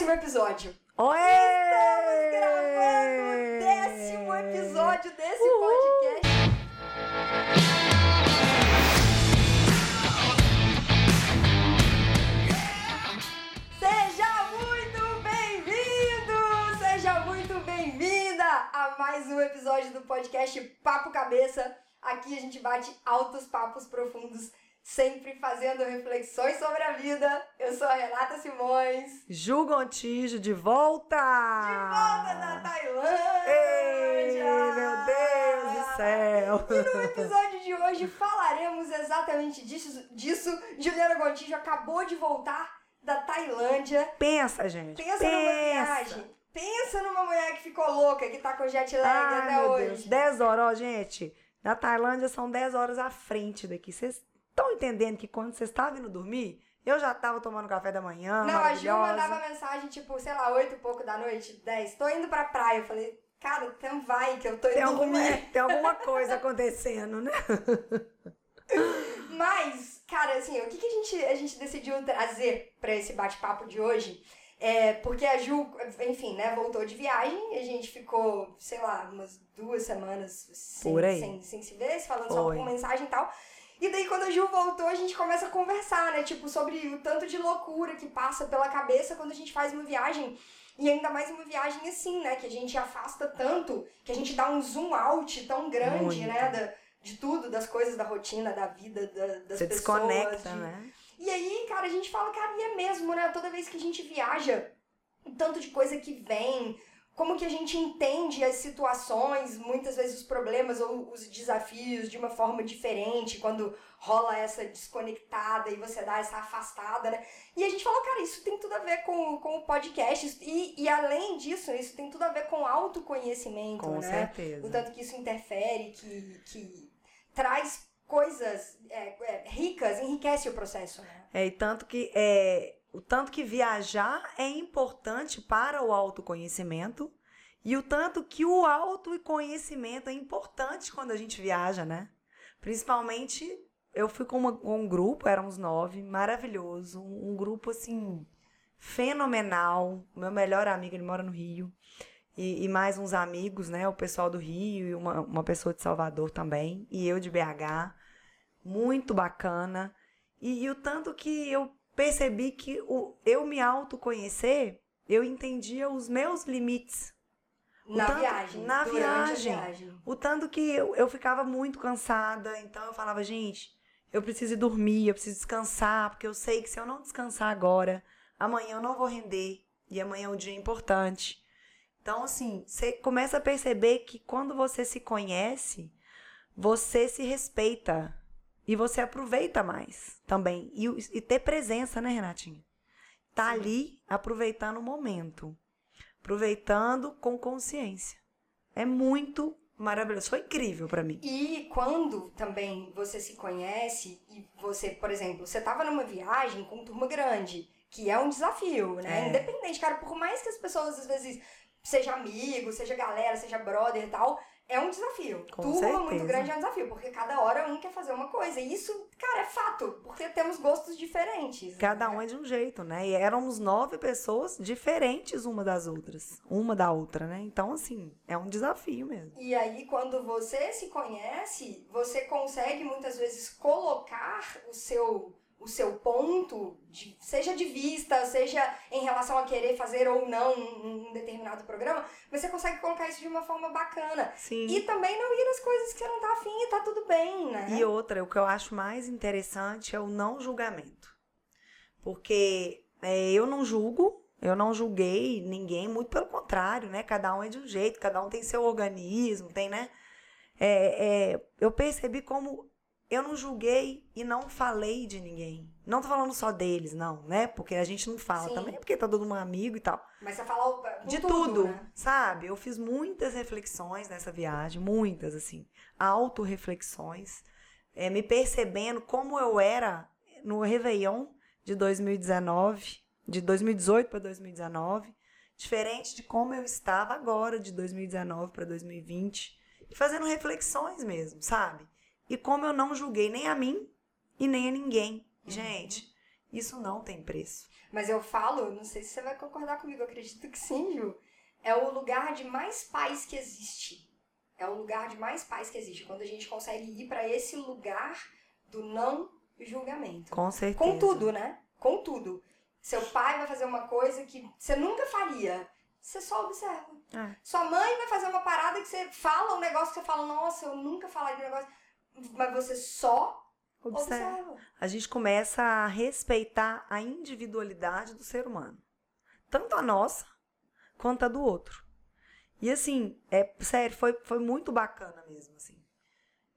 décimo episódio. Oi! Estamos gravando o décimo episódio desse podcast. Seja muito bem-vindo! Seja muito bem-vinda a mais um episódio do podcast Papo Cabeça. Aqui a gente bate altos papos profundos, sempre fazendo reflexões sobre a vida. Eu sou a Renata Simões. Ju Gontijo de volta! De volta da Tailândia! Ei, meu Deus do céu! E no episódio de hoje falaremos exatamente disso. disso. Juliana Gontijo acabou de voltar da Tailândia. Pensa, gente. Pensa, numa viagem. Pensa numa mulher que ficou louca, que tá com jet lag Ai, até meu hoje. Deus. 10 horas, ó, gente. Na Tailândia são 10 horas à frente daqui. Vocês estão entendendo que quando vocês estavam indo dormir, eu já tava tomando café da manhã, Não, a Ju mandava mensagem, tipo, sei lá, 8 e pouco da noite, 10. Tô indo pra praia. Eu falei, cara, então vai, que eu tô Tem indo alguma, dormir. tem alguma coisa acontecendo, né? Mas, cara, assim, o que, que a, gente, a gente decidiu trazer pra esse bate-papo de hoje? É porque a Ju, enfim, né, voltou de viagem, a gente ficou, sei lá, umas duas semanas sem, sem, sem se ver, se falando só Foi. por mensagem e tal. E daí, quando a Ju voltou, a gente começa a conversar, né? Tipo, sobre o tanto de loucura que passa pela cabeça quando a gente faz uma viagem. E ainda mais uma viagem assim, né? Que a gente afasta tanto, que a gente dá um zoom out tão grande, Muito. né? Da, de tudo, das coisas da rotina, da vida, da, das Você pessoas. desconecta, de- né? E aí, cara, a gente fala, cara, e é mesmo, né? Toda vez que a gente viaja, o tanto de coisa que vem, como que a gente entende as situações, muitas vezes os problemas ou os desafios de uma forma diferente, quando rola essa desconectada e você dá essa afastada, né? E a gente falou, cara, isso tem tudo a ver com, com o podcast. E, e além disso, isso tem tudo a ver com autoconhecimento, Com né? certeza. O tanto que isso interfere, que, que traz coisas é, é, ricas, enriquece o processo, né? É, e tanto que é, o tanto que viajar é importante para o autoconhecimento e o tanto que o autoconhecimento é importante quando a gente viaja, né? Principalmente eu fui com, uma- com um grupo, éramos nove, maravilhoso, um, um grupo assim fenomenal. Meu melhor amigo, ele mora no Rio. E, e mais uns amigos, né? O pessoal do Rio e uma, uma pessoa de Salvador também. E eu de BH. Muito bacana. E, e o tanto que eu percebi que o, eu me autoconhecer, eu entendia os meus limites. O Na tanto- viagem. na viagem. viagem. O tanto que eu, eu ficava muito cansada, então eu falava, gente, eu preciso ir dormir, eu preciso descansar, porque eu sei que se eu não descansar agora, amanhã eu não vou render. E amanhã é um dia importante. Então, assim, você começa a perceber que quando você se conhece, você se respeita. E você aproveita mais também. E, e ter presença, né, Renatinha? Tá Sim. ali aproveitando o momento. Aproveitando com consciência. É muito maravilhoso. Foi incrível pra mim. E quando também você se conhece e você, por exemplo, você tava numa viagem com turma grande, que é um desafio, né? É. Independente, cara, por mais que as pessoas às vezes seja amigo, seja galera, seja brother e tal, é um desafio. Com turma certeza. muito grande é um desafio, porque cada hora um quer fazer uma coisa. E isso, cara, é fato, porque temos gostos diferentes. Cada né? um é de um jeito, né? E éramos nove pessoas diferentes uma das outras. Uma da outra, né? Então, assim, é um desafio mesmo. E aí, quando você se conhece, você consegue muitas vezes colocar o seu, o seu ponto, de- seja de vista, seja em relação a querer fazer ou não um, um determinado programa, você consegue colocar isso de uma forma bacana. Sim. E também não ir nas coisas que você não tá afim e tá tudo bem, né? E outra, o que eu acho mais interessante é o não julgamento. Porque é, eu não julgo, eu não julguei ninguém, muito pelo contrário, né? Cada um é de um jeito, cada um tem seu organismo, tem, né? É, é, eu percebi como eu não julguei e não falei de ninguém. Não tô falando só deles, não, né? Porque a gente não fala Sim. também, porque tá todo mundo amigo e tal. Mas você com De tudo, tudo, né? sabe? Eu fiz muitas reflexões nessa viagem, muitas, assim, autorreflexões, é, me percebendo como eu era no Réveillon de 2019, de 2018 para 2019, diferente de como eu estava agora, de 2019 para 2020, e fazendo reflexões mesmo, sabe? E como eu não julguei nem a mim e nem a ninguém. Gente, Isso não tem preço. Mas eu falo, não sei se você vai concordar comigo, eu acredito que sim, Ju. É o lugar de mais paz que existe. É o lugar de mais paz que existe. Quando a gente consegue ir para esse lugar do não julgamento. Com certeza. Com tudo, né? Com tudo. Seu pai vai fazer uma coisa que você nunca faria. Você só observa. É. Sua mãe vai fazer uma parada que você fala um negócio que você fala, nossa, eu nunca falaria um negócio. Mas você só Observa. observa. A gente começa a respeitar a individualidade do ser humano. Tanto a nossa quanto a do outro. E assim, é sério, foi, foi muito bacana mesmo, assim.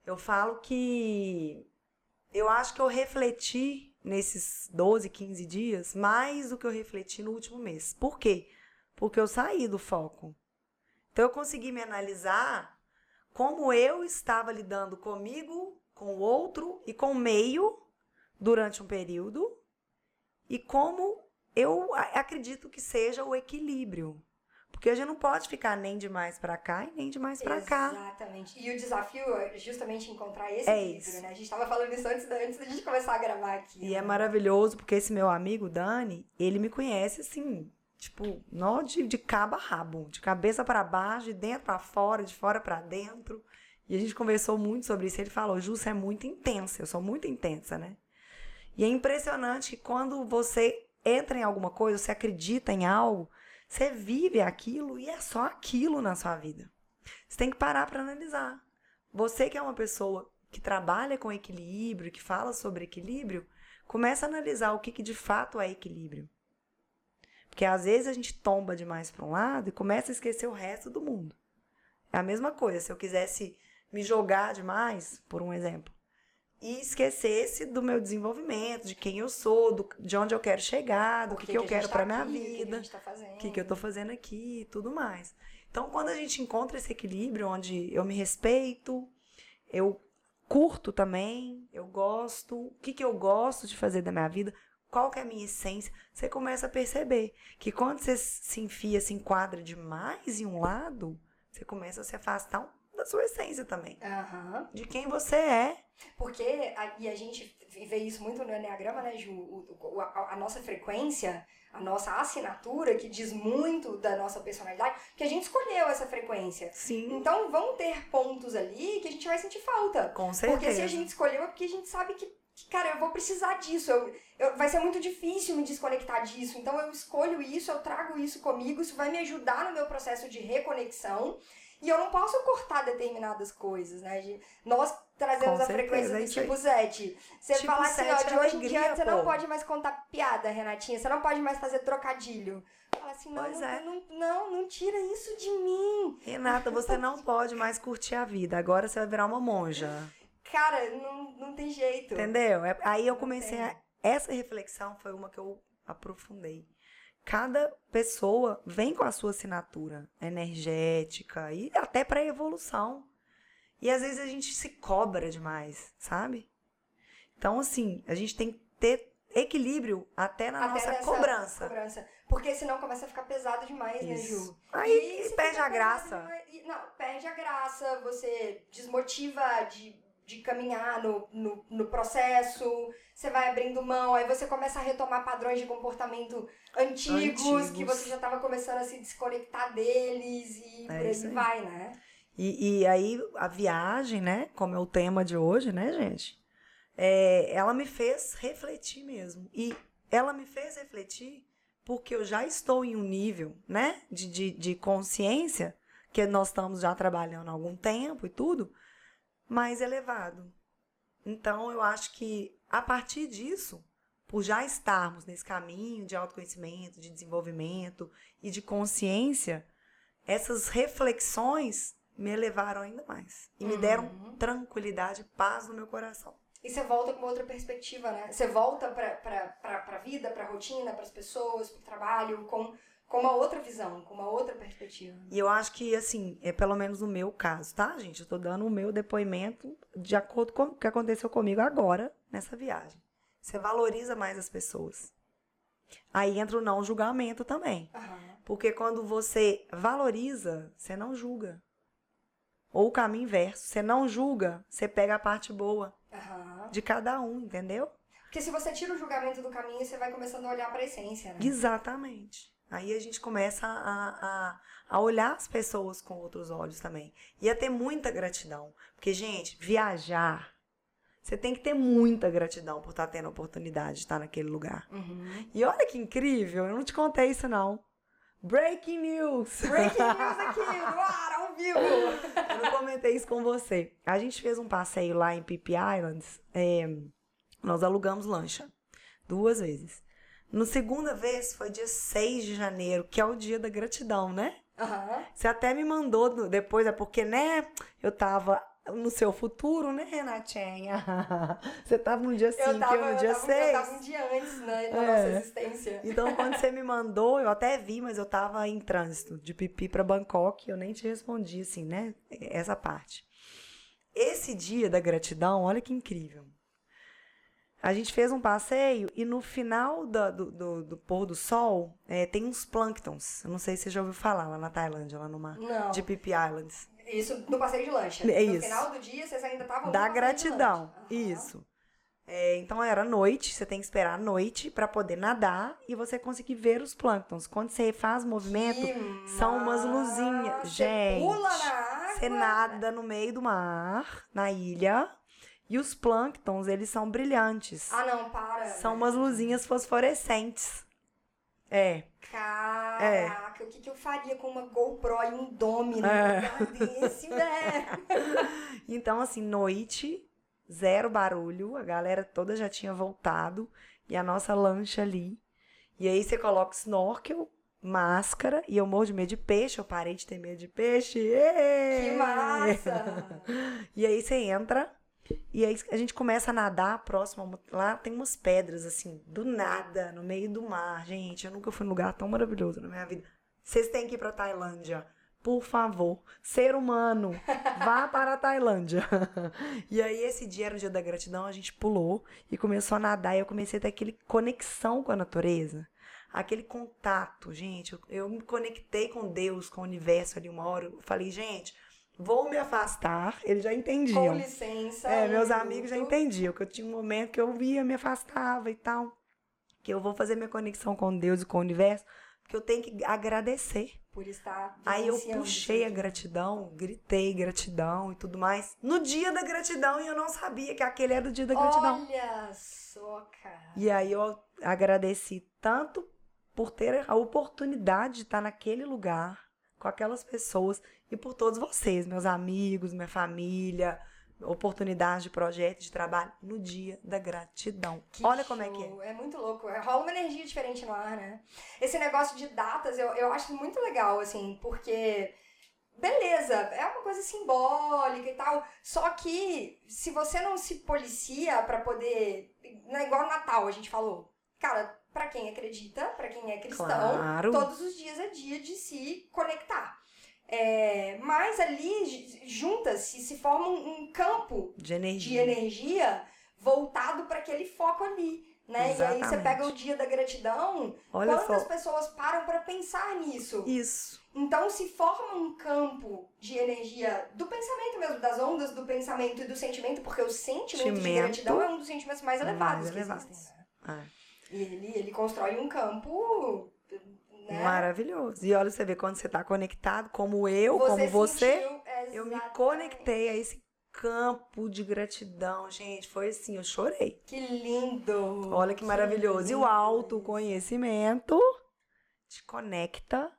Eu falo que eu acho que eu refleti nesses 12, 15 dias mais do que eu refleti no último mês. Por quê? Porque eu saí do foco. Então eu consegui me analisar como eu estava lidando comigo, com o outro e com o meio durante um período e como eu acredito que seja o equilíbrio. Porque a gente não pode ficar nem demais pra cá e nem demais pra cá. Exatamente. E o desafio é justamente encontrar esse É equilíbrio, isso. né? A gente tava falando isso antes da, antes da gente começar a gravar aqui. E é né? maravilhoso porque esse meu amigo Dani, ele me conhece assim, tipo, nó de, de cabo a rabo, de cabeça pra baixo, de dentro pra fora, de fora pra dentro. E a gente conversou muito sobre isso. Ele falou: Ju, você é muito intensa, eu sou muito intensa, né? E é impressionante que quando você entra em alguma coisa, você acredita em algo, você vive aquilo e é só aquilo na sua vida. Você tem que parar para analisar. Você que é uma pessoa que trabalha com equilíbrio, que fala sobre equilíbrio, começa a analisar o que, que de fato é equilíbrio. Porque às vezes a gente tomba demais para um lado e começa a esquecer o resto do mundo. É a mesma coisa, se eu quisesse me jogar demais, por um exemplo, e esquecesse do meu desenvolvimento, de quem eu sou, do, de onde eu quero chegar, do Por que, que eu quero tá para minha que, que vida tá o que, que eu tô fazendo aqui e tudo mais. Então, quando a gente encontra esse equilíbrio onde eu me respeito, eu curto também, eu gosto, o que, que eu gosto de fazer da minha vida, qual que é a minha essência, você começa a perceber que quando você se enfia, se enquadra demais em um lado, você começa a se afastar da sua essência também, Aham. de quem você é. Porque, a, e a gente vê isso muito no Enneagrama, né, Ju? O- a, a nossa frequência, a nossa assinatura, que diz muito da nossa personalidade, que a gente escolheu essa frequência. Sim, Então vão ter pontos ali que a gente vai sentir falta. com certeza. Porque se a gente escolheu é porque a gente sabe que, cara, eu vou precisar disso. Eu, eu- vai ser muito difícil me desconectar disso. Então eu escolho isso, eu trago isso comigo, isso vai me ajudar no meu processo de reconexão. E eu não posso cortar determinadas coisas, né? Nós trazemos Com a frequência certeza, é do tipo Zete. Você Tipo fala assim, ó, de hoje em diante você não pode mais contar piada, Renatinha. Você não pode mais fazer trocadilho. Fala assim, não, não, é. não, não, não tira isso de mim. Renata, você não pode mais curtir a vida. Agora você vai virar uma monja. Cara, não, não tem jeito. Entendeu? É- Aí eu comecei a. Essa reflexão foi uma que eu aprofundei. Cada pessoa vem com a sua assinatura energética e até para evolução. E às vezes a gente se cobra demais, sabe? Então, assim, a gente tem que ter equilíbrio até na Até nossa cobrança. cobrança. Porque senão começa a ficar pesado demais, né, Isso. Ju? Aí E perde a graça. demais- Não, perde a graça, você desmotiva de, de caminhar no, no, no processo, você vai abrindo mão, aí você começa a retomar padrões de comportamento antigos, Antigos. que você já estava começando a se desconectar deles e É por aí isso aí. vai, né? E, e aí a viagem, né, como é o tema de hoje, né, gente? É, ela me fez refletir mesmo. E ela me fez refletir porque eu já estou em um nível, né, de, de, de consciência, que nós estamos já trabalhando há algum tempo e tudo, mais elevado. Então eu acho que a partir disso, por já estarmos nesse caminho de autoconhecimento, de desenvolvimento e de consciência, essas reflexões me elevaram ainda mais e me deram Uhum. tranquilidade e paz no meu coração. E você volta com outra perspectiva, né? Você volta pra, pra vida, pra rotina, pras pessoas, pro trabalho, com, com uma outra visão, com uma outra perspectiva. E eu acho que, assim, é pelo menos no meu caso, tá, gente? Eu tô dando o meu depoimento de acordo com o que aconteceu comigo agora, nessa viagem. Você valoriza mais as pessoas. Aí entra o não julgamento também. Aham. Porque quando você valoriza, você não julga. Ou o caminho inverso. Você não julga, você pega a parte boa Aham. de cada um, entendeu? Porque se você tira o julgamento do caminho, você vai começando a olhar para a essência, né? Exatamente. Aí a gente começa a, a, a olhar as pessoas com outros olhos também. E a ter muita gratidão. Porque, gente, viajar, você tem que ter muita gratidão por estar tendo a oportunidade de estar naquele lugar. Uhum. E olha que incrível, eu não te contei isso não. Breaking news! Breaking news aqui, no ar, ao vivo! Eu não comentei isso com você. A gente fez um passeio lá em Pip Islands. é, nós alugamos lancha. Duas vezes. No segunda vez foi dia 6 de janeiro, que é o dia da gratidão, né? Aham. Você até me mandou no- depois, é porque, né? Eu tava no seu futuro, né, Renatinha? Você tava no dia 5 Eu e no dia tava, 6. eu tava um dia antes né, da É. nossa existência. Então, quando você me mandou, eu até vi, mas eu tava em trânsito de Pipi pra Bangkok, eu nem te respondi, assim, né? Essa parte. Esse dia da gratidão, olha que incrível. A gente fez um passeio e no final da- do, do, do pôr do sol é, tem uns plânctons. Eu não sei se você já ouviu falar lá na Tailândia, lá no mar. Não. De Pipi Islands. Isso no passeio de lancha. É no isso. final do dia, vocês ainda estavam Da gratidão. Aham. Isso. É, então era noite, você tem que esperar a noite para poder nadar e você conseguir ver os plânctons. Quando você faz movimento, Que são umas luzinhas. Gente, pula na água. você nada no meio do mar, na ilha, e os plânctons, eles são brilhantes. Ah, não, para. São umas luzinhas fosforescentes. É. Caraca, o que, que eu faria com uma GoPro e um Dome num É. lugar desse, velho? Então, assim, noite, zero barulho, a galera toda já tinha voltado, e a nossa lancha ali. E aí você coloca snorkel, máscara, e eu morro de medo de peixe, eu parei de ter medo de peixe. Que massa! E aí você entra, e aí a gente começa a nadar próximo. Lá tem umas pedras, assim, do nada, no meio do mar. Gente, eu nunca fui num lugar tão maravilhoso na minha vida. Vocês têm que ir pra Tailândia. Por favor, ser humano, vá para a Tailândia. E aí, esse dia era o dia da gratidão, a gente pulou e começou a nadar. E eu comecei a ter aquele conexão com a natureza. Aquele contato, gente. Eu, eu me conectei com Deus, com o universo ali uma hora. Eu falei, gente, vou me afastar. Eles já entendiam. Com licença. É, meus um amigos já entendiam que eu tinha um momento que eu via, me afastava e tal. Que eu vou fazer minha conexão com Deus e com o universo, porque eu tenho que agradecer. Por estar Aí eu puxei a gratidão, gritei gratidão e tudo mais. No dia da gratidão, e eu não sabia que aquele era o dia da gratidão. Olha só, cara. E aí eu agradeci tanto por ter a oportunidade de estar naquele lugar, com aquelas pessoas, e por todos vocês, meus amigos, minha família, oportunidade de projeto, de trabalho, no dia da gratidão. Que Olha como é que é. show. É muito louco. É, Rola uma energia diferente no ar, né? Esse negócio de datas eu, eu acho muito legal, assim, porque. Beleza, é uma coisa simbólica e tal. Só que se você não se policia pra poder. Não é igual Natal, a gente falou. Cara, pra quem acredita, pra quem é cristão, Claro. todos os dias é dia de se conectar. É, mas ali junta-se, se forma um, campo De de energia. energia voltado para aquele foco ali, né? E aí você Exatamente. pega o dia da gratidão, Olha quantas só. pessoas param para pensar nisso? Isso. Então se forma um campo de energia do pensamento mesmo, das ondas do pensamento e do sentimento, porque o sentimento, de Sentimento. gratidão é um dos sentimentos mais elevados Mais que elevados. existem. Né? Ah, E ele, ele constrói um campo, né? Maravilhoso. E olha, você vê quando você está conectado, como eu, como você, sentiu- eu me conectei a esse campo de gratidão, gente. Foi assim, eu chorei. Que lindo! Olha que maravilhoso. E o lindo autoconhecimento te conecta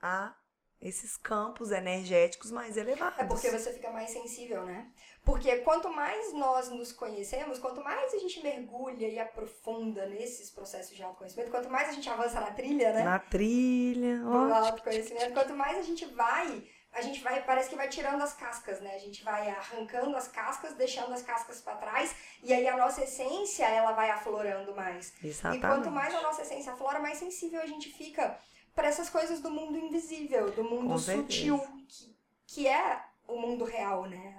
a esses campos energéticos mais elevados. É porque você fica mais sensível, né? Porque quanto mais nós nos conhecemos, quanto mais a gente mergulha e aprofunda nesses processos de autoconhecimento, quanto mais a gente avança na trilha, né? Na trilha. Ó, autoconhecimento, quanto mais a gente vai, a gente vai, parece que vai tirando as cascas, né? A gente vai arrancando as cascas, deixando as cascas pra trás, e aí a nossa essência, ela vai aflorando mais. Exatamente. E quanto mais a nossa essência aflora, mais sensível a gente fica para essas coisas do mundo invisível, do mundo sutil, que, que é o mundo real, né?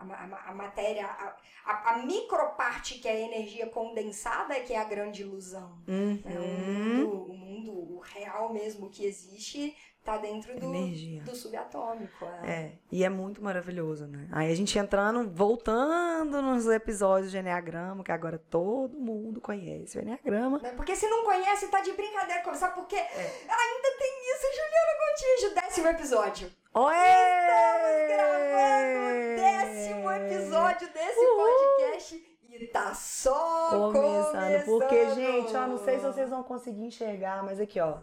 A, a, matéria, a, a, microparte que é a energia condensada é que é a grande ilusão. Uhum. Né? O, mundo, o mundo, o real mesmo que existe, tá dentro do, Energia. do subatômico. É. É, e é muito maravilhoso, né? Aí a gente entrando, voltando nos episódios de Enneagrama, que agora todo mundo conhece o Enneagrama. Né? Porque se não conhece, tá de brincadeira. com- Sabe por quê? É. Ainda tem isso, Juliana Gontijo, décimo episódio. Oi! Estamos gravando episódio desse podcast e tá só Começando, começando. porque, gente, ó, não sei se vocês vão conseguir enxergar, mas aqui, ó.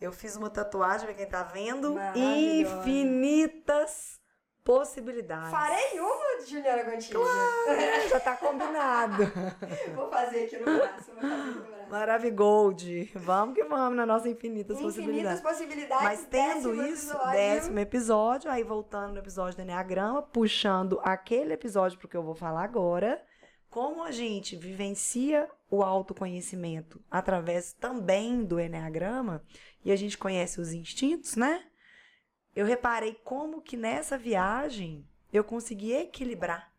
Eu fiz uma tatuagem, pra quem tá vendo. Infinitas possibilidades. Farei uma, Juliana Gontijo. Já tá combinado. vou fazer aqui no braço, vou fazer aqui no braço. Maravigold. Vamos que vamos nas nossas infinitas, Infinitas possibilidades. possibilidades. Mas tendo décimo isso, episódio. décimo episódio, aí voltando no episódio do Enneagrama, puxando aquele episódio pro que eu vou falar agora, como a gente vivencia o autoconhecimento através também do Enneagrama, e a gente conhece os instintos, né? Eu reparei como que nessa viagem eu consegui equilibrar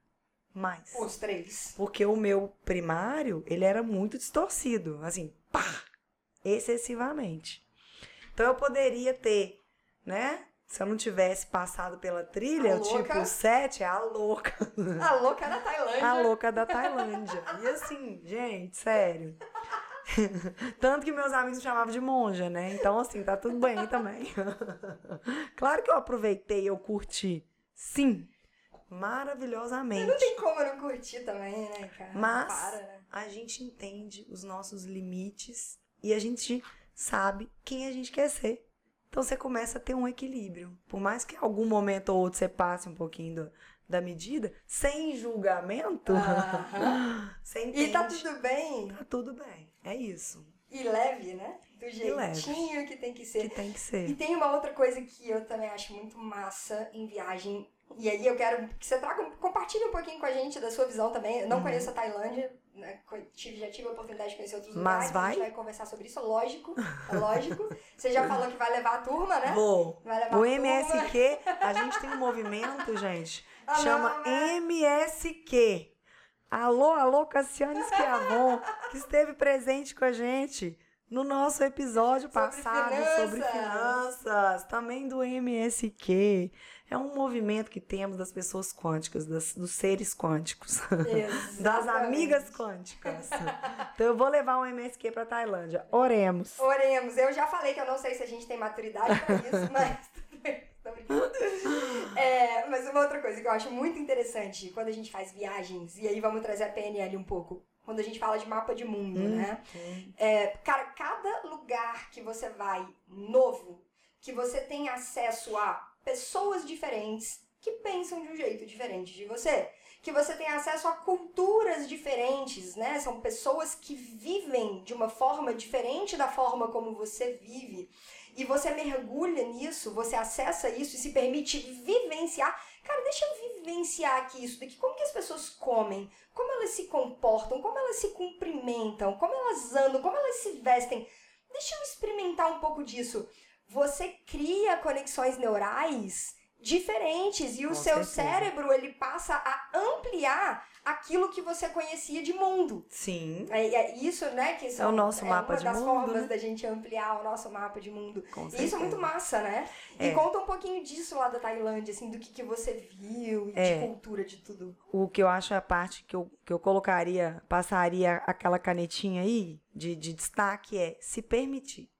mais. Os três. Porque o meu primário, ele era muito distorcido, assim, pá, excessivamente. Então eu poderia ter, né? Se eu não tivesse passado pela trilha, A louca. tipo, sete, a louca. A louca da Tailândia. A louca da Tailândia. E assim, gente, sério. Tanto que meus amigos me chamavam de monja, né? Então, assim, tá tudo bem também. Claro que eu aproveitei, eu curti. Sim, maravilhosamente. Não tem como não curtir também, né, cara? Mas Para, né? a gente entende os nossos limites e a gente sabe quem a gente quer ser. Então você começa a ter um equilíbrio. Por mais que em algum momento ou outro você passe um pouquinho do- da medida, sem julgamento, Aham. você entende. E tá tudo bem. Tá tudo bem. É isso E leve, né? Do jeitinho que tem que que ser. tem que E ser. tem uma outra coisa que eu também acho muito massa em viagem. E aí eu quero que você traga, compartilhe um pouquinho com a gente da sua visão também. Eu não Uhum. conheço a Tailândia, né? Tive, já tive a oportunidade de conhecer outros Mas lugares. A vai? gente vai conversar sobre isso, lógico. É lógico. Você já falou que vai levar a turma, né? Vou. Vai levar O a turma. MSQ, a gente tem um movimento, gente, Ah, chama não? MSQ. Alô, alô, Cassiane Schiavon, que esteve presente com a gente no nosso episódio Sobre passado sobre finanças. finanças, também do MSQ. É um movimento que temos das pessoas quânticas, das- dos seres quânticos, das amigas quânticas. Então eu vou levar o MSQ para Tailândia. Oremos. Oremos. Eu já falei que eu não sei se a gente tem maturidade pra isso, mas. É, mas uma outra coisa que eu acho muito interessante quando a gente faz viagens, e aí vamos trazer a PNL um pouco, quando a gente fala de mapa de mundo, Hum. né? É, cara, cada lugar que você vai novo, que você tem acesso a pessoas diferentes que pensam de um jeito diferente de você, que você tem acesso a culturas diferentes, né? São pessoas que vivem de uma forma diferente da forma como você vive. E você mergulha nisso, você acessa isso e se permite vivenciar. Cara, deixa eu vivenciar aqui isso daqui. Como que as pessoas comem? Como elas se comportam? Como elas se cumprimentam? Como elas andam? Como elas se vestem? Deixa eu experimentar um pouco disso. Você cria conexões neurais diferentes e o Com seu certeza. cérebro ele passa a ampliar aquilo que você conhecia de mundo. Sim, É, é isso, né? Que são, o nosso mapa uma de das mundo, formas né? da gente ampliar o nosso mapa de mundo. com E isso é muito massa, né? E É. conta um pouquinho disso lá da Tailândia, assim, do que, que você viu e É. de cultura, de tudo. O que eu acho é a parte que eu, que eu colocaria, passaria aquela canetinha aí de, de destaque é se permitir.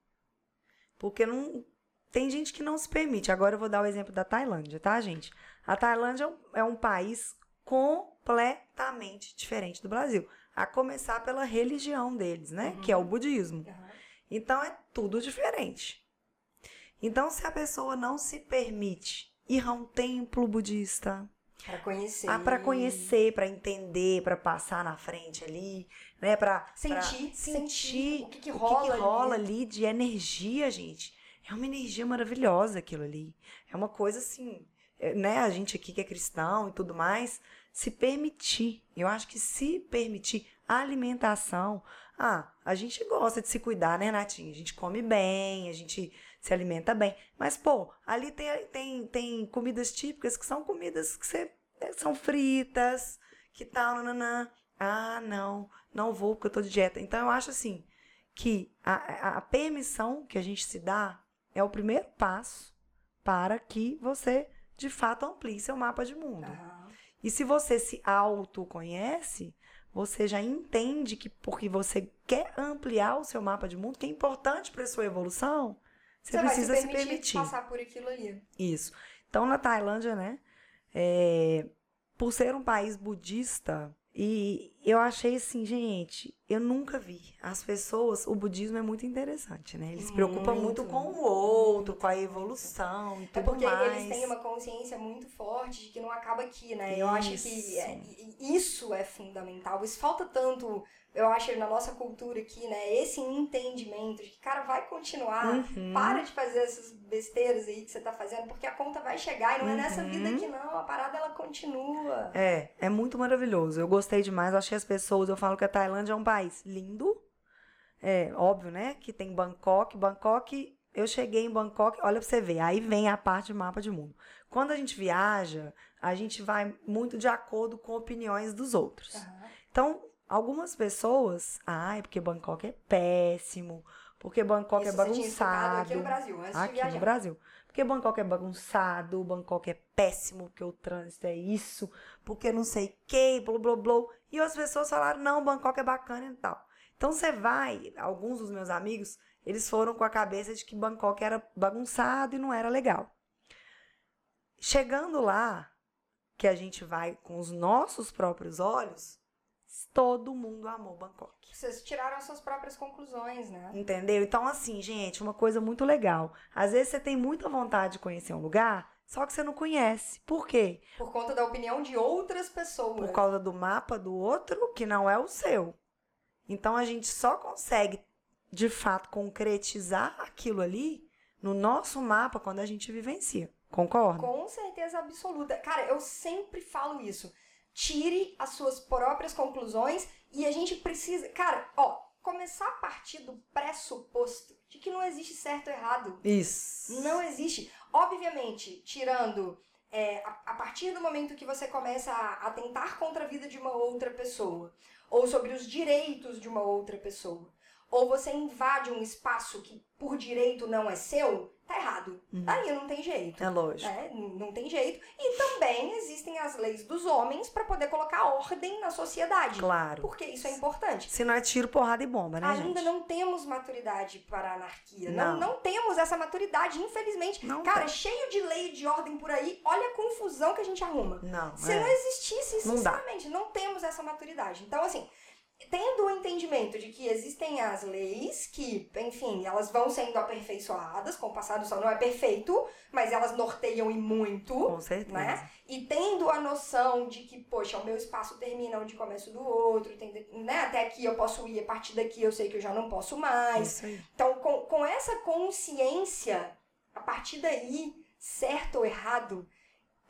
Porque não tem gente que não se permite. Agora eu vou dar o exemplo da Tailândia, tá, gente? A Tailândia é um- é um país completamente diferente do Brasil. A começar pela religião deles, né? Uhum. Que é o budismo. Então é tudo diferente. Então, se a pessoa não se permite ir a um templo budista, Pra conhecer. ah, para conhecer, para entender, para passar na frente ali, né? Para Sentir, sentir o que que o rola ali. rola ali de energia, gente. É uma energia maravilhosa aquilo ali. É uma coisa assim, é, né? A gente aqui que é cristão e tudo mais, se permitir. Eu acho que se permitir a alimentação. Ah, a gente gosta de se cuidar, né, Natinha? A gente come bem, a gente se alimenta bem. Mas, pô, ali tem, tem, tem comidas típicas que são comidas que você é, são fritas, que tal, nananã. Ah, não, não vou porque eu tô de dieta. Então eu acho assim que a, a, a permissão que a gente se dá é o primeiro passo para que você de fato amplie seu mapa de mundo. Aham. E se você se autoconhece, você já entende que porque você quer ampliar o seu mapa de mundo, que é importante para sua evolução, você, Você precisa se se permitir, permitir. passar por aquilo ali. Isso. Então, na Tailândia, né, é, por ser um país budista, e eu achei assim, gente, eu nunca vi. As pessoas, o budismo é muito interessante, né? Eles se preocupam muito, Muito, com o outro, com a evolução e É tudo porque mais. eles têm uma consciência muito forte de que não acaba aqui, né? Eu acho que Isso. é- isso é fundamental. Isso falta tanto, eu acho, na nossa cultura aqui, né? Esse entendimento de que, cara, vai continuar. Uhum. Para de fazer essas besteiras aí que você tá fazendo, porque a conta vai chegar e não é nessa Uhum. vida que não. A parada ela continua. É, é muito maravilhoso. Eu gostei demais. Eu achei as pessoas. Eu falo que a Tailândia é um país lindo. É óbvio, né? Que tem Bangkok. Bangkok, eu cheguei em Bangkok, olha pra você ver. Aí vem a parte de mapa de mundo. Quando a gente viaja, a gente vai muito de acordo com opiniões dos outros. Aham. Então, algumas pessoas, ai, porque Bangkok é péssimo, porque Bangkok Isso é tinha estudado bagunçado. aqui no Brasil, antes de Aqui viajar. no Brasil. Porque Bangkok é bagunçado, Bangkok é péssimo, porque o trânsito é isso, porque não sei o que, blá blá blá. E as pessoas falaram, não, Bangkok é bacana e tal. Então você vai, alguns dos meus amigos, eles foram com a cabeça de que Bangkok era bagunçado e não era legal. Chegando lá, que a gente vai com os nossos próprios olhos, todo mundo amou Bangkok. Vocês tiraram suas próprias conclusões, né? Entendeu? Então, assim, gente, uma coisa muito legal. Às vezes você tem muita vontade de conhecer um lugar, só que você não conhece. Por quê? Por conta da opinião de outras pessoas. Por causa do mapa do outro, que não é o seu. Então, a gente só consegue, de fato, concretizar aquilo ali no nosso mapa quando a gente vivencia. Concorda? Com certeza absoluta. Cara, eu sempre falo isso. Tire as suas próprias conclusões e a gente precisa. Cara, ó, começar a partir do pressuposto de que não existe certo ou errado. Isso. Não existe. Obviamente, tirando. é, a, a partir do momento que você começa a atentar contra a vida de uma outra pessoa, ou sobre os direitos de uma outra pessoa, ou você invade um espaço que por direito não é seu, tá errado. Aí não tem jeito. É lógico. É, n- não tem jeito. E também existem as leis dos homens para poder colocar ordem na sociedade. Claro. Porque isso é importante. Se não é tiro, porrada e bomba, né, Ainda gente? não temos maturidade para a anarquia. Não. Não. não temos essa maturidade, infelizmente. Não Cara, tem. cheio de lei e de ordem por aí, olha a confusão que a gente arruma. Não, Se é. não existisse, Não sinceramente, não, temos essa maturidade. Então, assim, tendo o entendimento de que existem as leis, que, enfim, elas vão sendo aperfeiçoadas com o passar do sol, não é perfeito, mas elas norteiam e muito Com certeza. né? E tendo a noção de que, poxa, o meu espaço termina onde começa o do outro, tem, né? até aqui eu posso ir, a partir daqui eu sei que eu já não posso mais. Então, com, com essa consciência, a partir daí, certo ou errado,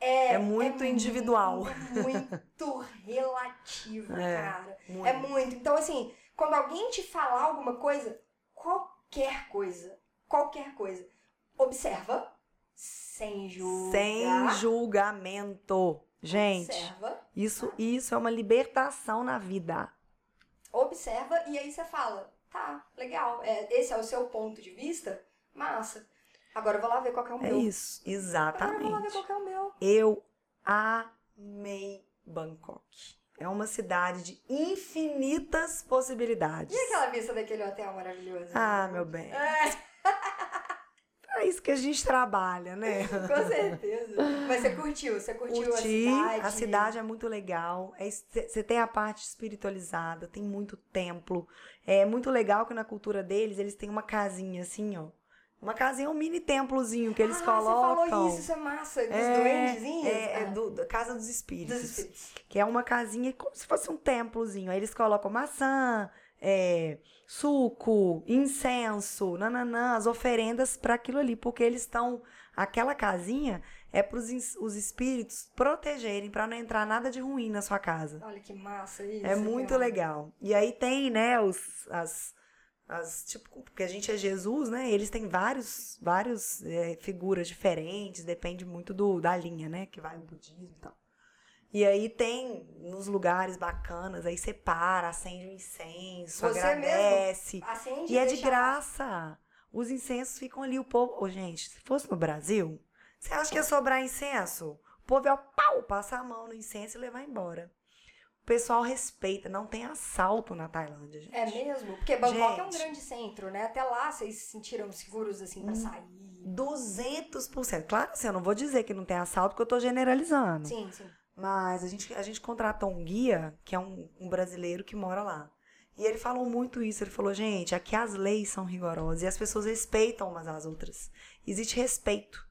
é, É muito individual. Muito, muito relativo, É, cara. muito. É muito. Então, assim, quando alguém te falar alguma coisa, qualquer coisa, qualquer coisa, observa, sem julgar. Sem julgamento. Gente, Observa, isso, isso é uma libertação na vida. observa e aí você fala, tá, legal, é, esse é o seu ponto de vista? Massa. Agora eu vou lá ver qual que é o É meu. isso, Agora eu vou lá ver exatamente. qual que é o meu. Eu amei Bangkok. É uma cidade de infinitas possibilidades. E aquela vista daquele hotel maravilhoso? Ah, meu bem. É, É isso que a gente trabalha, né? com certeza. Mas você curtiu, você curtiu Curti, a cidade? a cidade é muito legal. Você tem a parte espiritualizada, tem muito templo. É muito legal que na cultura deles eles têm uma casinha assim, ó. Uma casinha, um mini templozinho que eles ah, colocam. você falou isso, isso é massa. Dos é, duendezinhos? é, é Ah, do, da Casa dos Espíritos. dos espíritos. Que é uma casinha como se fosse um templozinho. Aí eles colocam maçã, é, suco, incenso, nananã, as oferendas para aquilo ali. Porque eles estão. Aquela casinha é para os espíritos protegerem, para não entrar nada de ruim na sua casa. Olha que massa isso. É muito cara. legal. E aí tem, né, os, as, as, tipo, porque a gente é Jesus, né? Eles têm vários, vários é, figuras diferentes, depende muito do, da linha, né? Que vai no budismo e tal. E aí tem nos lugares bacanas, aí você para, acende um incenso, Você agradece. Acende E é de graça. Os incensos ficam ali, o povo. Ô, gente, se fosse no Brasil, você acha que ia sobrar incenso? O povo ia pau, passar a mão no incenso e levar embora. O pessoal respeita, não tem assalto na Tailândia, gente. É mesmo? Porque Bangkok é um Gente. grande centro, né? Até lá vocês se sentiram seguros, assim, Hum. pra sair. 200%. Claro assim, eu não vou dizer que não tem assalto, porque eu tô generalizando. Sim, sim. Mas a gente, a gente contratou um guia, que é um, um brasileiro que mora lá. E ele falou muito isso. Ele falou, gente, aqui as leis são rigorosas e as pessoas respeitam umas às outras. Existe respeito.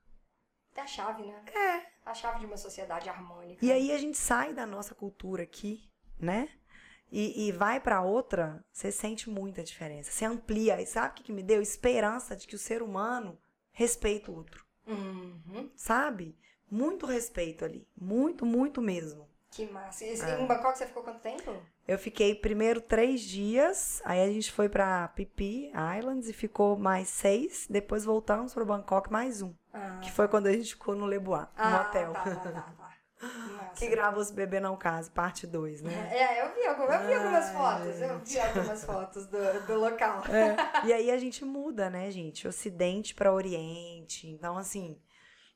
É a chave, né? É. A chave de uma sociedade harmônica. E aí a gente sai da nossa cultura aqui, né? E, e vai pra outra, você sente muita diferença. Você amplia. E sabe o que, que me deu? Esperança de que o ser humano respeita o outro. Uhum. Sabe? Muito respeito ali. Muito, muito mesmo. Que massa. E É. Em Bangkok você ficou quanto tempo? Eu fiquei primeiro três dias, aí a gente foi pra Phi Islands e ficou mais seis. Depois voltamos para Bangkok mais um, Ah, que foi quando a gente ficou no no ah, hotel. Tá, tá, tá, tá. Que gravou Os Bebê Não Case, parte 2, né? É, eu vi, eu vi algumas Ai, fotos. Eu vi algumas fotos do, do local. É, E aí a gente muda, né, gente? Ocidente para Oriente. Então, assim,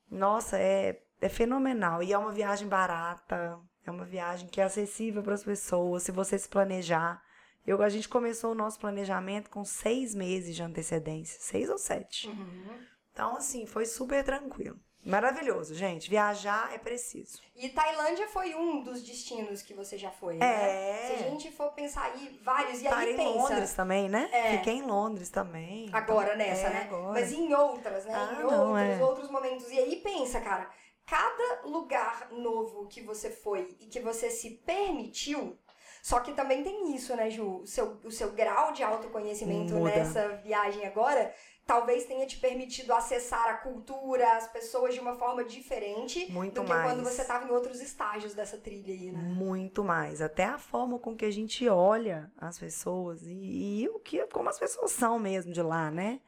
nossa, é, é fenomenal. E é uma viagem barata, é uma viagem que é acessível para as pessoas, se você se planejar. Eu, a gente começou o nosso planejamento com seis meses de antecedência, seis ou sete. Uhum. Então, assim, foi super tranquilo. Maravilhoso, gente. Viajar é preciso. E Tailândia foi um dos destinos que você já foi, É. né? Se a gente for pensar aí, vários. E aí Parei em pensa. Londres também, né? É. Fiquei em Londres também. Então, Agora nessa, é, né? Agora. Mas em outras, né? Ah, em não, outros, é. outros momentos. E aí pensa, cara, cada lugar novo que você foi e que você se permitiu. Só que também tem isso, né, Ju? O seu, o seu grau de autoconhecimento Muda. nessa viagem agora talvez tenha te permitido acessar a cultura, as pessoas de uma forma diferente Muito do que mais. quando você estava em outros estágios dessa trilha aí, né? Muito mais. Até a forma com que a gente olha as pessoas e, e o que, como as pessoas são mesmo de lá, né?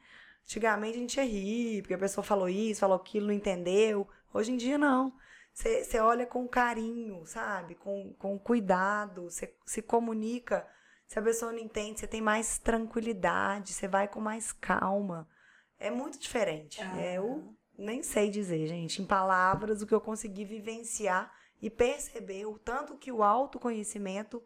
Antigamente a gente ia rir, porque a pessoa falou isso, falou aquilo, não entendeu. Hoje em dia, não. Você você olha com carinho, sabe? Com, com cuidado, você se comunica. Se a pessoa não entende, você tem mais tranquilidade, você vai com mais calma. É muito diferente. Ah. É, eu nem sei dizer, gente, em palavras, o que eu consegui vivenciar e perceber o tanto que o autoconhecimento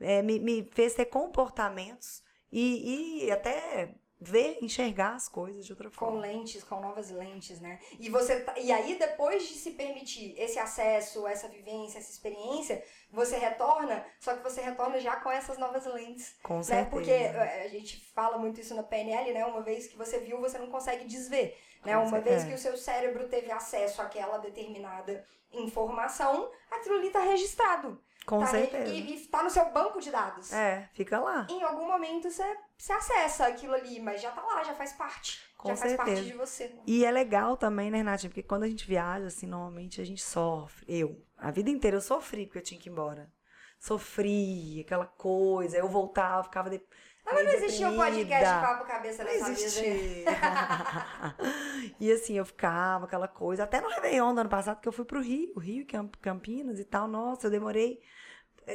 eh, me, me fez ter comportamentos e, e até ver, enxergar as coisas de outra Com forma. lentes, com novas lentes, né? E você tá- e aí depois de se permitir esse acesso, essa vivência, essa experiência, você retorna, só que você retorna já com essas novas lentes, Com né? certeza. Porque eh, a gente fala muito isso na PNL, né? Uma vez que você viu, você não consegue desver, né? Com Uma cer- vez é. que o seu cérebro teve acesso àquela determinada informação, aquilo ali tá registrado. Com tá certeza. E, e tá no seu banco de dados. É, fica lá. Em algum momento você, você acessa aquilo ali, mas já tá lá, já faz parte. Com já faz parte certeza. de você. E é legal também, né, Renatinha? Porque quando a gente viaja, assim, normalmente a gente sofre. Eu, a vida inteira eu sofri porque eu tinha que ir embora. Sofri, aquela coisa. Eu voltava, ficava. De... Mas não existia um deprimida. podcast papo cabeça Não nessa vida. existia. e assim, eu ficava, aquela coisa. Até no Réveillon do ano passado, que eu fui pro Rio, Rio, Camp- Campinas e tal. Nossa, eu demorei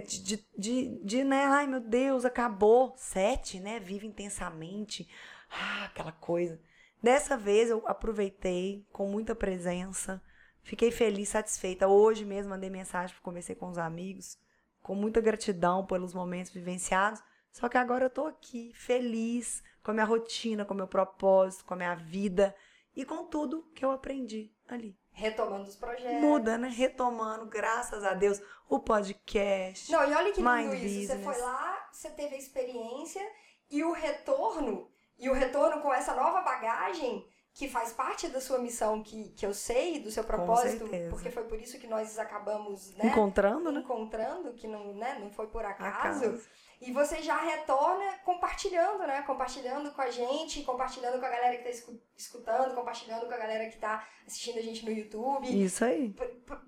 de, de, de, de, né? Ai, meu Deus, acabou. Sete, né? Vive intensamente. Ah, aquela coisa. Dessa vez eu aproveitei com muita presença. Fiquei feliz, satisfeita. Hoje mesmo mandei mensagem, conversei com os amigos, com muita gratidão pelos momentos vivenciados. Só que agora eu tô aqui, feliz, com a minha rotina, com o meu propósito, com a minha vida e com tudo que eu aprendi ali. Retomando os projetos. Muda, né? Retomando, graças a Deus, o podcast. Não, e olha que lindo isso. Você foi lá, você teve a experiência e o retorno, e o retorno com essa nova bagagem que faz parte da sua missão, que, que eu sei, do seu propósito, porque foi por isso que nós acabamos, né? Encontrando, né? encontrando, que não, né, não foi por acaso. Acaso. E você já retorna compartilhando, né? Compartilhando com a gente, compartilhando com a galera que tá escu- escutando, compartilhando com a galera que tá assistindo a gente no YouTube. Isso aí.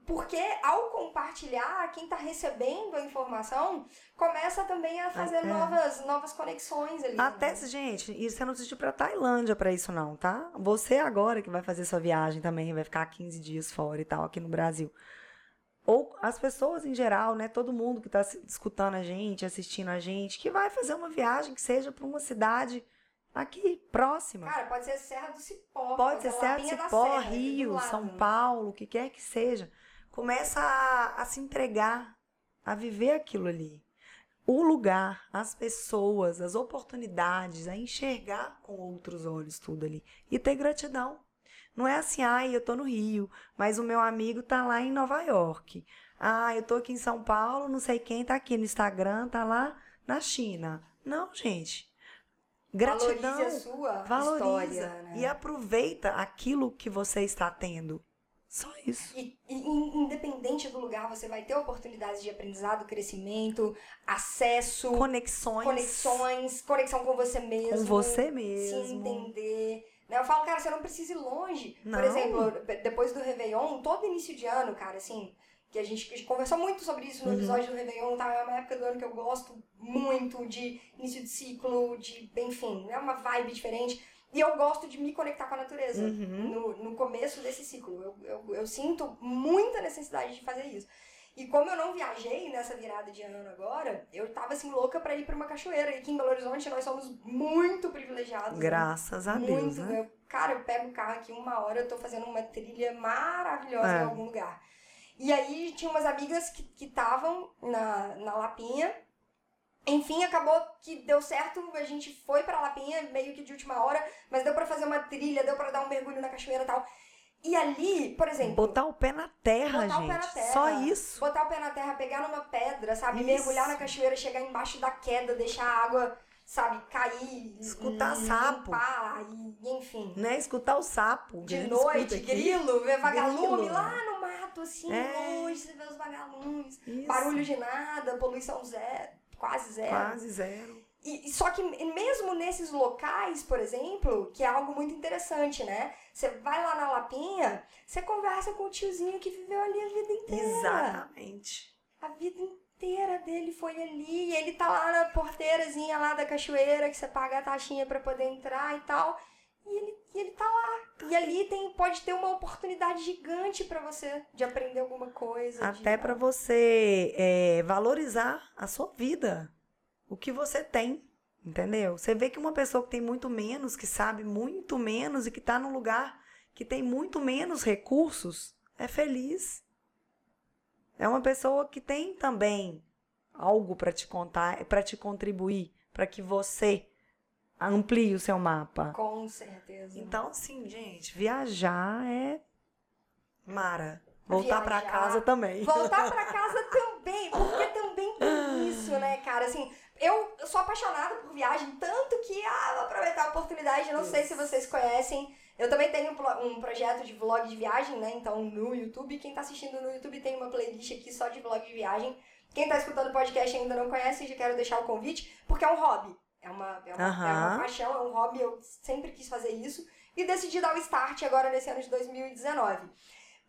Porque ao compartilhar, quem tá recebendo a informação começa também a fazer É. novas, novas conexões ali. Até, né? se- gente, e você não precisa ir pra Tailândia pra isso não, tá? Você agora que vai fazer sua viagem também, vai ficar 15 dias fora e tal, aqui no Brasil. Ou as pessoas em geral, né? Todo mundo que está escutando a gente, assistindo a gente, que vai fazer uma viagem que seja para uma cidade aqui próxima. Cara, pode ser Serra do Cipó. Pode ser Serra do Cipó, Serra, Rio, São Paulo, o que quer que seja. Começa a, a se entregar, a viver aquilo ali. O lugar, as pessoas, as oportunidades, a enxergar com outros olhos tudo ali. E ter gratidão. Não é assim, ai, eu tô no Rio, mas o meu amigo tá lá em Nova York. Ah, eu tô aqui em São Paulo, não sei quem tá aqui no Instagram, tá lá na China. Não, gente. Gratidão. Valorize a sua valoriza história, né? e aproveita aquilo que você está tendo. Só isso. E, e, independente do lugar, você vai ter oportunidades de aprendizado, crescimento, acesso, conexões, conexões, conexão com você mesmo, com você mesmo, se entender. Né? Eu falo, cara, você não precisa ir longe. Não. Por exemplo, depois do Réveillon, todo início de ano, cara, assim, que a gente, a gente conversou muito sobre isso no uhum. episódio do Réveillon, tá? É uma época do ano que eu gosto muito de início de ciclo, de, enfim, é uma vibe diferente. E eu gosto de me conectar com a natureza uhum. no, no começo desse ciclo. Eu, eu, eu sinto muita necessidade de fazer isso. E como eu não viajei nessa virada de ano agora, eu tava assim louca para ir para uma cachoeira. E aqui em Belo Horizonte nós somos muito privilegiados. Graças né? a Deus. Muito. Né? Eu, cara, eu pego o carro aqui uma hora, eu tô fazendo uma trilha maravilhosa é. em algum lugar. E aí tinha umas amigas que estavam na, na Lapinha. Enfim, acabou que deu certo, a gente foi pra Lapinha meio que de última hora, mas deu para fazer uma trilha, deu para dar um mergulho na cachoeira e tal. E ali, por exemplo. Botar o pé na terra, botar gente. O pé na terra, Só isso. Botar o pé na terra, pegar numa pedra, sabe? Isso. Mergulhar na cachoeira, chegar embaixo da queda, deixar a água, sabe, cair. Escutar sapo. Limpar, e, enfim. Né? Escutar o sapo. De noite, grilo, ver vagalume lá no mato, assim, é. longe, você vê os vagalumes. Isso. Barulho de nada, poluição zero, quase zero. Quase zero. E, só que mesmo nesses locais, por exemplo, que é algo muito interessante, né? Você vai lá na Lapinha, você conversa com o tiozinho que viveu ali a vida inteira. Exatamente. A vida inteira dele foi ali. E ele tá lá na porteirazinha lá da cachoeira, que você paga a taxinha para poder entrar e tal. E ele, e ele tá lá. E ali tem, pode ter uma oportunidade gigante para você de aprender alguma coisa. Até para você é, valorizar a sua vida o que você tem, entendeu? Você vê que uma pessoa que tem muito menos, que sabe muito menos e que está num lugar que tem muito menos recursos, é feliz. É uma pessoa que tem também algo para te contar, para te contribuir, para que você amplie o seu mapa. Com certeza. Então, assim, gente, viajar é mara. Voltar para casa também. Voltar para casa também, porque também tem isso, né, cara? Assim, eu, eu sou apaixonada por viagem, tanto que, ah, vou aproveitar a oportunidade, não Isso. sei se vocês conhecem. Eu também tenho um projeto de vlog de viagem, né? Então, no YouTube, quem tá assistindo no YouTube tem uma playlist aqui só de vlog de viagem. Quem tá escutando o podcast ainda não conhece, já quero deixar o convite, porque é um hobby. É uma, é uma, uhum. é uma paixão, é um hobby, eu sempre quis fazer isso. E decidi dar o start agora nesse ano de 2019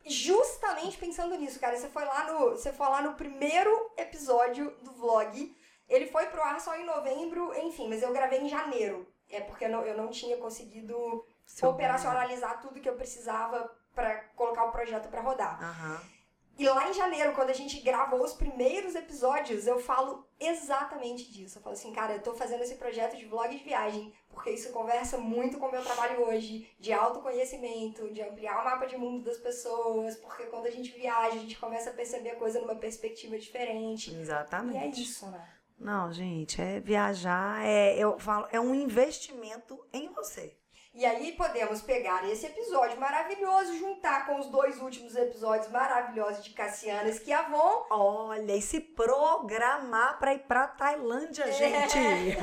justamente pensando nisso, cara. Você foi lá no, você foi lá no primeiro episódio do vlog ele foi pro ar só em novembro, enfim, mas eu gravei em janeiro. É porque eu não, eu não tinha conseguido Seu operacionalizar bem. tudo que eu precisava para colocar o projeto para rodar. Uhum. E lá em janeiro, quando a gente gravou os primeiros episódios, eu falo exatamente disso. Eu falo assim, cara, eu tô fazendo esse projeto de vlog de viagem, porque isso conversa muito com o meu trabalho hoje, de autoconhecimento, de ampliar o mapa de mundo das pessoas, porque quando a gente viaja, a gente começa a perceber a coisa numa perspectiva diferente. Exatamente. E é isso, né? Não, gente, é viajar, é, eu falo, é um investimento em você. E aí podemos pegar esse episódio maravilhoso, juntar com os dois últimos episódios maravilhosos de Cassiana Esquiavon. Olha, e se programar para ir pra Tailândia, é. gente.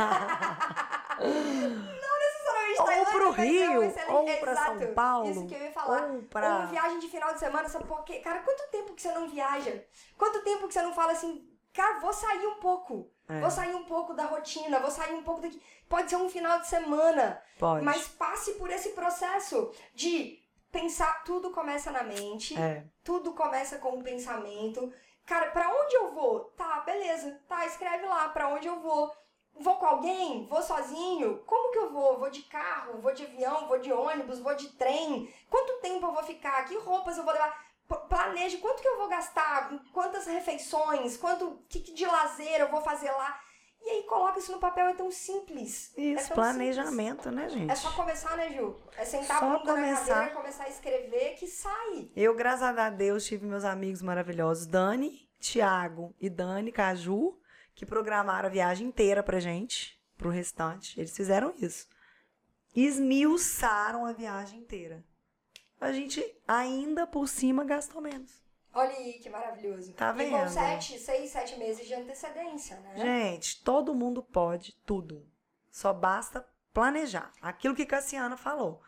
Não necessariamente ou Tailândia, pro Rio, é ou para São Paulo. Isso que eu ia falar. Ou, pra... ou viagem de final de semana, sabe por quê? Cara, quanto tempo que você não viaja? Quanto tempo que você não fala assim, cara, vou sair um pouco. É. Vou sair um pouco da rotina, vou sair um pouco daqui. Pode ser um final de semana. Pode. Mas passe por esse processo de pensar. Tudo começa na mente. É. Tudo começa com o pensamento. Cara, para onde eu vou? Tá, beleza. Tá, escreve lá para onde eu vou. Vou com alguém? Vou sozinho? Como que eu vou? Vou de carro? Vou de avião? Vou de ônibus? Vou de trem? Quanto tempo eu vou ficar? Que roupas eu vou levar? Planeje quanto que eu vou gastar, quantas refeições, quanto que, de lazer eu vou fazer lá. E aí coloca isso no papel, é tão simples. é Isso, tão planejamento, né, gente? É só começar, né, Ju? É sentar Só a bunda na começar. cadeira, começar a escrever que sai. Eu, graças a Deus, tive meus amigos maravilhosos, Dani, Tiago e Dani Caju, que programaram a viagem inteira pra gente, pro restante. Eles fizeram isso. Esmiuçaram a viagem inteira. A gente ainda por cima gastou menos. Olha aí que maravilhoso. Tá E com vendo? sete, seis, sete meses de antecedência, né? Gente, todo mundo pode tudo. Só basta planejar. Aquilo que Cassiana falou.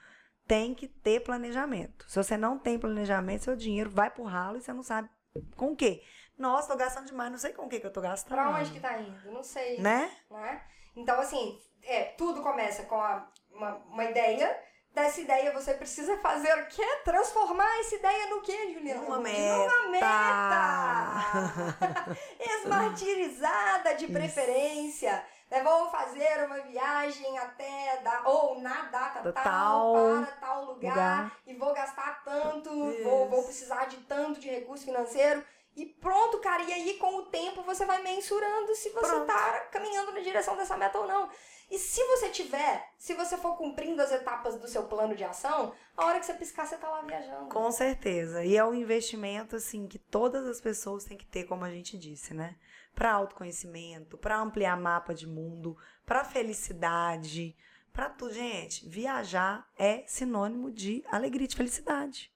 Tem que ter planejamento. Se você não tem planejamento, seu dinheiro vai pro ralo e você não sabe com o quê. Nossa, tô gastando demais, não sei com o que que eu tô gastando. Pra onde que tá indo? Não sei. Né? né? Então, assim, é, tudo começa com a- uma, uma ideia. Dessa ideia você precisa fazer o quê? Transformar essa ideia no quê, Juliana? Numa Numa meta. meta! Esmartirizada de preferência. Né? Vou fazer uma viagem até da, ou na data tal, Tal para tal lugar, lugar. e vou gastar tanto, Isso. vou, vou precisar de tanto de recurso financeiro. E pronto, cara. E aí, com o tempo, você vai mensurando se você Pronto. tá caminhando na direção dessa meta ou não. E se você tiver, se você for cumprindo as etapas do seu plano de ação, a hora que você piscar, você tá lá viajando. Com certeza. E é um investimento, assim, que todas as pessoas têm que ter, como a gente disse, né? Para autoconhecimento, para ampliar mapa de mundo, para felicidade, para tudo. Gente, viajar é sinônimo de alegria de felicidade.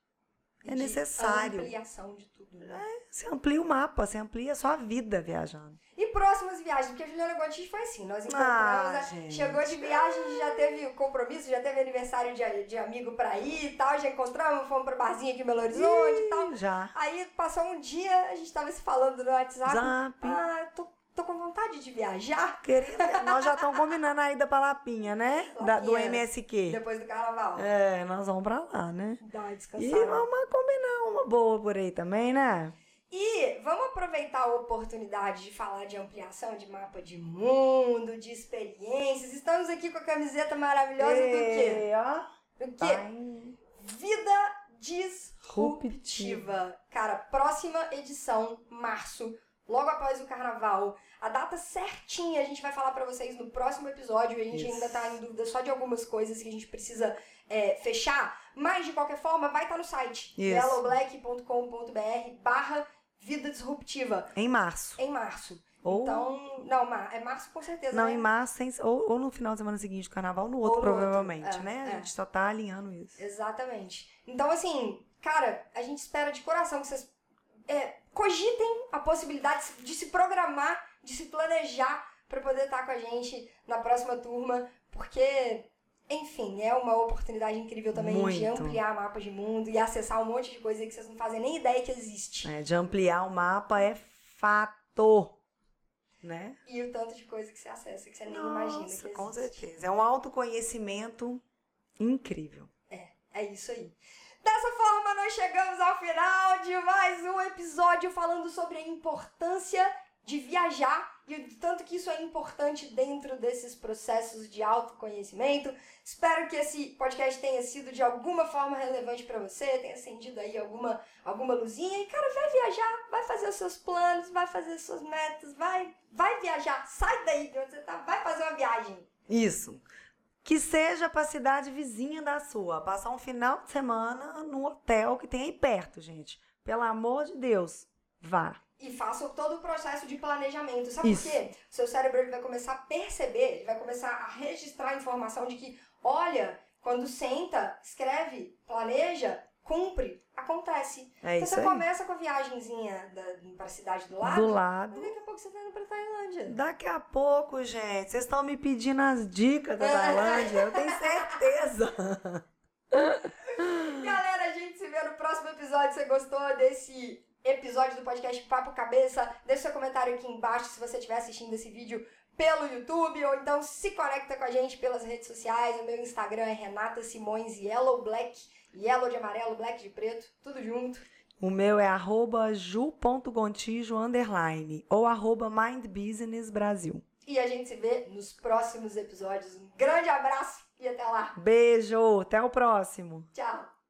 É De necessário. Ampliação de tudo, né? Você amplia o mapa, você amplia a sua vida viajando. E próximas viagens, porque a Juliana Gontijo foi assim, nós encontramos, Ah, né? gente. chegou de viagem, já teve compromisso, já teve aniversário de, de amigo pra ir e tal, já encontramos, fomos pra barzinho aqui em Belo Horizonte e tal. Já. Aí passou um dia, a gente tava se falando no WhatsApp. Zap. Ah, tô, tô com vontade de viajar Querida, nós já estamos combinando a ida pra Lapinha, né? Da- do Lapinha. MSQ. depois do carnaval. É, nós vamos pra lá, né? Dá uma E descansada. vamos combinar uma boa por aí também, né? E vamos aproveitar a oportunidade de falar de ampliação de mapa de mundo, de experiências. Estamos aqui com a camiseta maravilhosa do quê? Ei, ó. Do quê? Vida Disruptiva. Cara, próxima edição, março, logo após o carnaval. A data certinha a gente vai falar pra vocês no próximo episódio. A gente Isso. ainda tá em dúvida só de algumas coisas que a gente precisa é, fechar. Mas, de qualquer forma, vai estar no site. Yellowblack.com.br barra Vida Disruptiva. Em março. Em março. Ou, Então, não, é março com certeza. não, né? em março, sem- ou, ou no final de semana seguinte do carnaval, no outro, Ou no outro, provavelmente, é, né? A é. gente só tá alinhando isso. Exatamente. Então, assim, cara, a gente espera de coração que vocês é, cogitem a possibilidade de se programar, de se planejar pra poder estar com a gente na próxima turma, porque, enfim, é uma oportunidade incrível também de Muito. ampliar mapa de mundo e acessar um monte de coisa que vocês não fazem nem ideia que existe. É, de ampliar o mapa é fato, né? E o tanto de coisa que você acessa que você nem imagina que Nossa, existe. com certeza. É um autoconhecimento incrível. É isso aí. Dessa forma, nós chegamos ao final de mais um episódio falando sobre a importância de viajar e o tanto que isso é importante dentro desses processos de autoconhecimento. Espero que esse podcast tenha sido de alguma forma relevante pra você, tenha acendido aí alguma, alguma luzinha. E, cara, vai viajar, vai fazer os seus planos, vai fazer as suas metas, vai, vai viajar. Sai daí de onde você tá, vai fazer uma viagem. Isso. Que seja pra cidade vizinha da sua. Passar um final de semana no hotel que tem aí perto, gente. Pelo amor de Deus, vá. E faça todo o processo de planejamento. Sabe Isso. por quê? O seu cérebro ele vai começar a perceber, ele vai começar a registrar a informação de que, olha, quando senta, escreve, planeja, cumpre, acontece. É então isso você aí. começa com a viagenzinha da, pra cidade do lado, Do mas lado. daqui a pouco você tá indo pra Tailândia. Daqui a pouco, gente, vocês estão me pedindo as dicas da Tailândia, eu tenho certeza. Galera, a gente se vê no próximo episódio. Se você gostou desse episódio do podcast Papo Cabeça, deixa seu comentário aqui embaixo se você estiver assistindo esse vídeo pelo YouTube ou então se conecta com a gente pelas redes sociais. O meu Instagram é Renata Simões Yellow Black, Yellow de amarelo, Black de preto, tudo junto. O meu é arroba ju.gontijo, underline, ou arroba Mind Business Brasil. E a gente se vê nos próximos episódios. Um grande abraço e até lá. Beijo, até o próximo. Tchau.